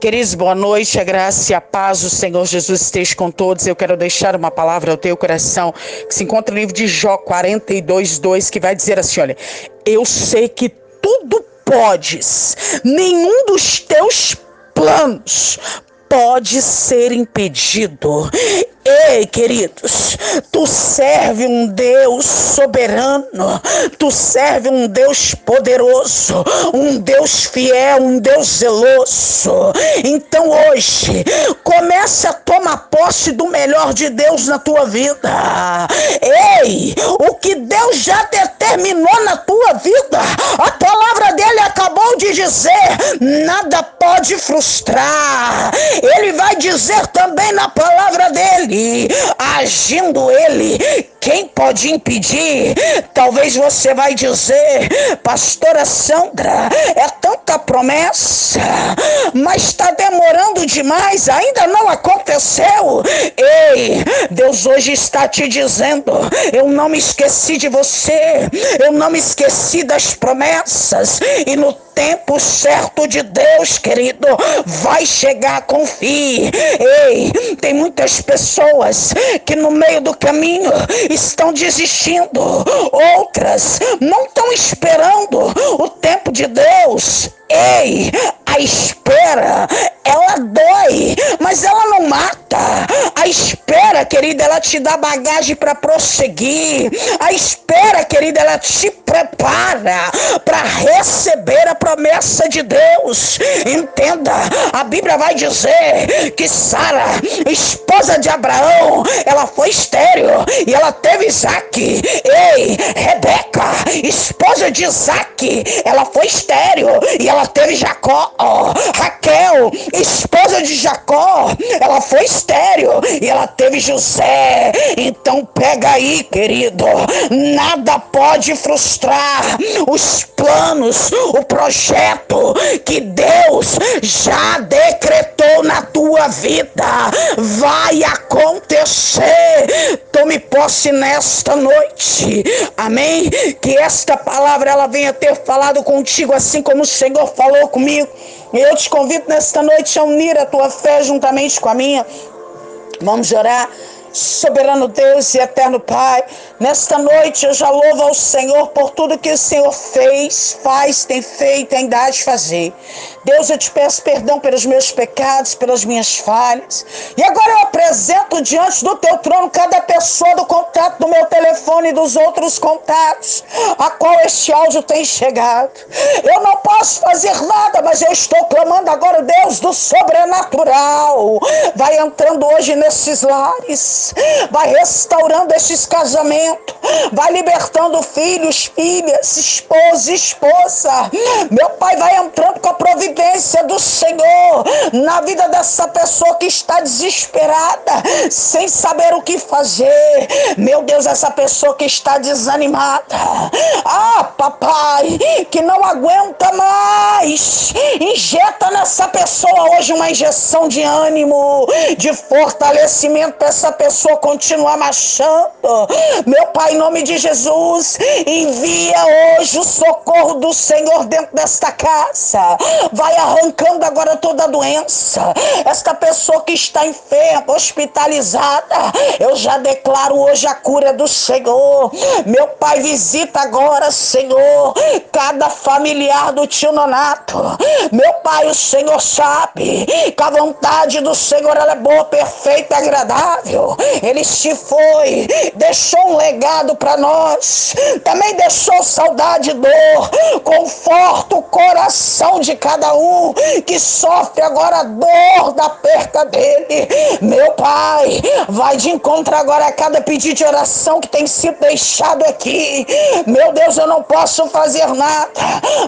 Queridos, boa noite, a graça e a paz do Senhor Jesus esteja com todos. Eu quero deixar uma palavra ao teu coração que se encontra no livro de Jó 42, 2, que vai dizer assim: olha, eu sei que tudo podes, nenhum dos teus planos pode ser impedido. Ei, queridos, tu serve um Deus soberano, tu serve um Deus poderoso, um Deus fiel, um Deus zeloso. Então hoje, comece a tomar posse do melhor de Deus na tua vida. Ei, o que Deus já determinou na tua vida, a palavra dele acabou de dizer, nada pode frustrar. Ele vai dizer também na palavra dele agindo ele, quem pode impedir? Talvez você vai dizer, pastora Sandra, é tanta promessa, mas está demorando demais, ainda não aconteceu. Ei, Deus hoje está te dizendo, eu não me esqueci de você, eu não me esqueci das promessas, e no tempo certo de Deus, querido, vai chegar, confie. Ei, tem muitas pessoas que no meio do caminho estão desistindo, outras não estão esperando o tempo de Deus. Ei, a espera, ela dói, mas ela não mata. A espera, querida, ela te dá bagagem para prosseguir. A espera, querida, ela te prepara para receber a promessa de Deus. Entenda, a Bíblia vai dizer que Sara, esposa de Abraão, ela foi estéril e ela teve Isaac. Ei, Rebeca, esposa de Isaac, ela foi estéril e ela teve Jacó. Oh, Raquel, esposa de Jacó, ela foi estéreo e ela teve José. Então pega aí, querido. Nada pode frustrar os planos, o projeto que Deus já decretou na tua vida. Vai acontecer. Tome posse nesta noite. Amém? Que esta palavra ela venha ter falado contigo assim como o Senhor falou comigo. E eu te convido nesta noite a unir a tua fé juntamente com a minha. Vamos orar. Soberano Deus e eterno Pai, nesta noite eu já louvo ao Senhor por tudo que o Senhor fez, faz, tem feito ainda há de fazer. Deus, eu te peço perdão pelos meus pecados, pelas minhas falhas. E agora eu apresento diante do teu trono cada pessoa do contato do meu telefone dos outros contatos, a qual este áudio tem chegado. Eu não posso fazer nada, mas eu estou clamando agora, Deus do sobrenatural. Vai entrando hoje nesses lares, vai restaurando estes casamentos, vai libertando filhos, filhas, esposa, esposa. Meu Pai vai entrando com a providência do Senhor na vida dessa pessoa que está desesperada, sem saber o que fazer. Meu Deus, essa pessoa que está desanimada. Ah, papai, que não aguenta mais. Injeta nessa pessoa hoje uma injeção de ânimo, de fortalecimento para essa pessoa continuar marchando. Meu Pai, em nome de Jesus, envia hoje o socorro do Senhor dentro desta casa. Vai arrancando agora toda a doença. Esta pessoa que está enferma, hospitalizada, eu já declaro hoje a cura do Senhor. Meu Pai, visita agora, Senhor, cada familiar do tio Nonato. Meu Pai, o Senhor sabe que a vontade do Senhor é boa, perfeita e agradável. Ele se foi, deixou um legado para nós. Também deixou saudade e dor. Conforta o coração de cada um um que sofre agora a dor da perca dele. Meu Pai, vai de encontro agora a cada pedido de oração que tem sido deixado aqui. Meu Deus, eu não posso fazer nada,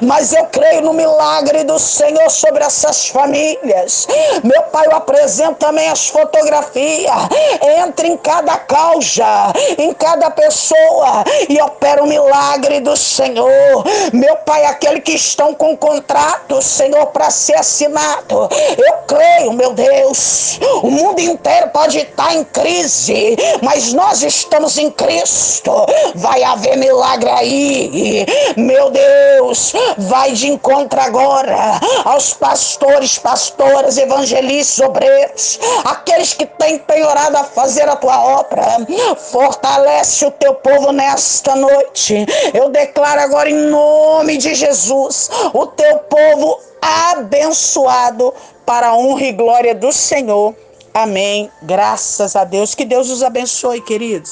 mas eu creio no milagre do Senhor sobre essas famílias. Meu Pai, eu apresento também as fotografias. Entre em cada causa, em cada pessoa e opera o milagre do Senhor. Meu Pai, aquele que estão com contrato, Senhor para ser assinado. Eu creio, meu Deus. O mundo inteiro pode estar em crise, mas nós estamos em Cristo. Vai haver milagre aí. Meu Deus, vai de encontro agora aos pastores, pastoras, evangelistas, obreiros, aqueles que têm penhorado a fazer a tua obra. Fortalece o teu povo nesta noite. Eu declaro agora em nome de Jesus o teu povo abençoado para a honra e glória do Senhor. Amém. Graças a Deus. Que Deus os abençoe, queridos.